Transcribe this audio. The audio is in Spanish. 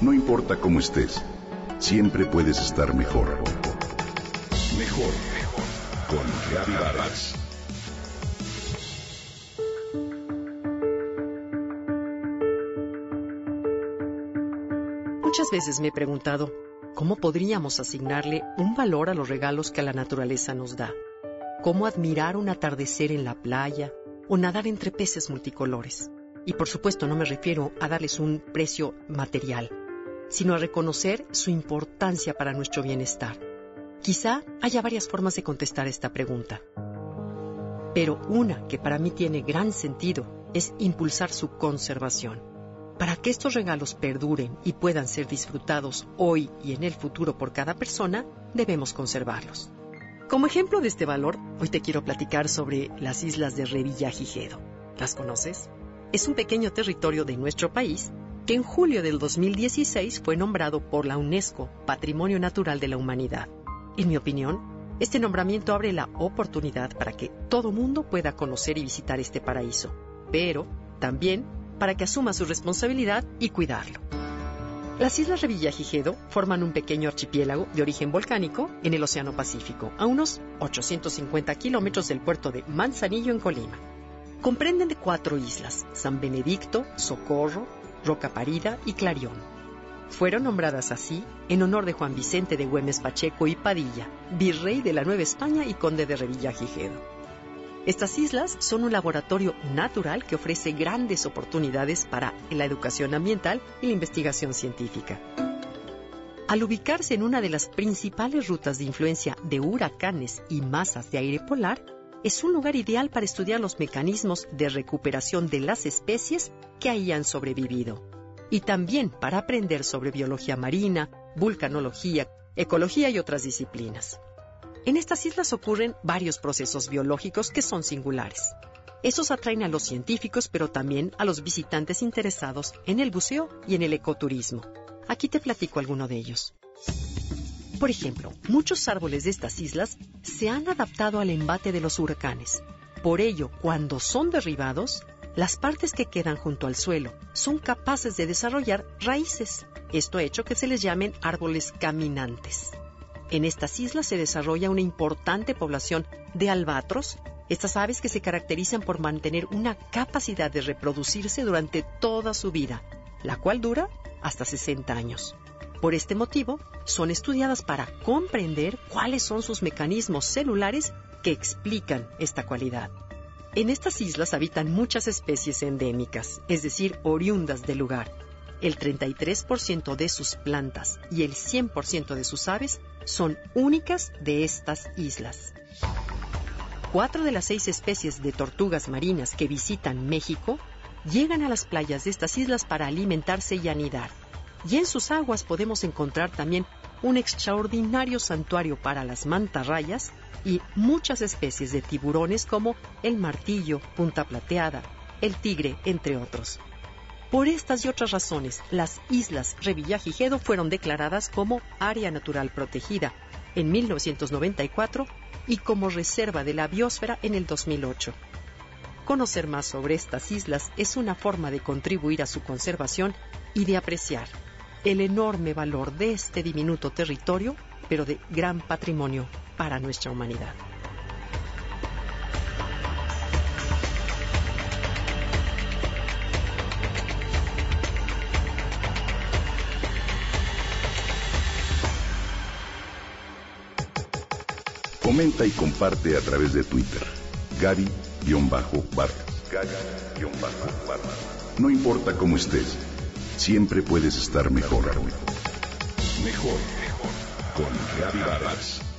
No importa cómo estés, siempre puedes estar mejor. Mejor, mejor. Con Vargas. Muchas veces me he preguntado, ¿cómo podríamos asignarle un valor a los regalos que la naturaleza nos da? ¿Cómo admirar un atardecer en la playa o nadar entre peces multicolores? Y por supuesto no me refiero a darles un precio material, sino a reconocer su importancia para nuestro bienestar. Quizá haya varias formas de contestar esta pregunta, pero una que para mí tiene gran sentido es impulsar su conservación. Para que estos regalos perduren y puedan ser disfrutados hoy y en el futuro por cada persona, debemos conservarlos. Como ejemplo de este valor, hoy te quiero platicar sobre las islas de Revillagigedo. ¿Las conoces? Es un pequeño territorio de nuestro país que en julio del 2016 fue nombrado por la UNESCO Patrimonio Natural de la Humanidad. En mi opinión, este nombramiento abre la oportunidad para que todo mundo pueda conocer y visitar este paraíso, pero también para que asuma su responsabilidad y cuidarlo. Las islas Revillagigedo forman un pequeño archipiélago de origen volcánico en el Océano Pacífico, a unos 850 kilómetros del puerto de Manzanillo en Colima. Comprenden de cuatro islas, San Benedicto, Socorro, Roca Parida y Clarión. Fueron nombradas así en honor de Juan Vicente de Güemes Pacheco y Padilla, virrey de la Nueva España y conde de Revillagigedo. Estas islas son un laboratorio natural que ofrece grandes oportunidades para la educación ambiental y la investigación científica. Al ubicarse en una de las principales rutas de influencia de huracanes y masas de aire polar, es un lugar ideal para estudiar los mecanismos de recuperación de las especies que ahí han sobrevivido. Y también para aprender sobre biología marina, vulcanología, ecología y otras disciplinas. En estas islas ocurren varios procesos biológicos que son singulares. Esos atraen a los científicos, pero también a los visitantes interesados en el buceo y en el ecoturismo. Aquí te platico alguno de ellos. Por ejemplo, muchos árboles de estas islas se han adaptado al embate de los huracanes. Por ello, cuando son derribados, las partes que quedan junto al suelo son capaces de desarrollar raíces. Esto ha hecho que se les llamen árboles caminantes. En estas islas se desarrolla una importante población de albatros, estas aves que se caracterizan por mantener una capacidad de reproducirse durante toda su vida, la cual dura hasta 60 años. Por este motivo, son estudiadas para comprender cuáles son sus mecanismos celulares que explican esta cualidad. En estas islas habitan muchas especies endémicas, es decir, oriundas del lugar. El 33% de sus plantas y el 100% de sus aves son únicas de estas islas. Cuatro de las seis especies de tortugas marinas que visitan México llegan a las playas de estas islas para alimentarse y anidar y en sus aguas podemos encontrar también un extraordinario santuario para las mantarrayas y muchas especies de tiburones como el martillo, punta plateada, el tigre, entre otros. Por estas y otras razones, las islas Revillagigedo fueron declaradas como área natural protegida en 1994 y como reserva de la biosfera en el 2008. Conocer más sobre estas islas es una forma de contribuir a su conservación y de apreciar el enorme valor de este diminuto territorio, pero de gran patrimonio para nuestra humanidad. Comenta y comparte a través de Twitter. Gaby-Vargas. Gaby-Vargas. No importa cómo estés siempre puedes estar mejor. Mejor, mejor. Con Gaby Vargas.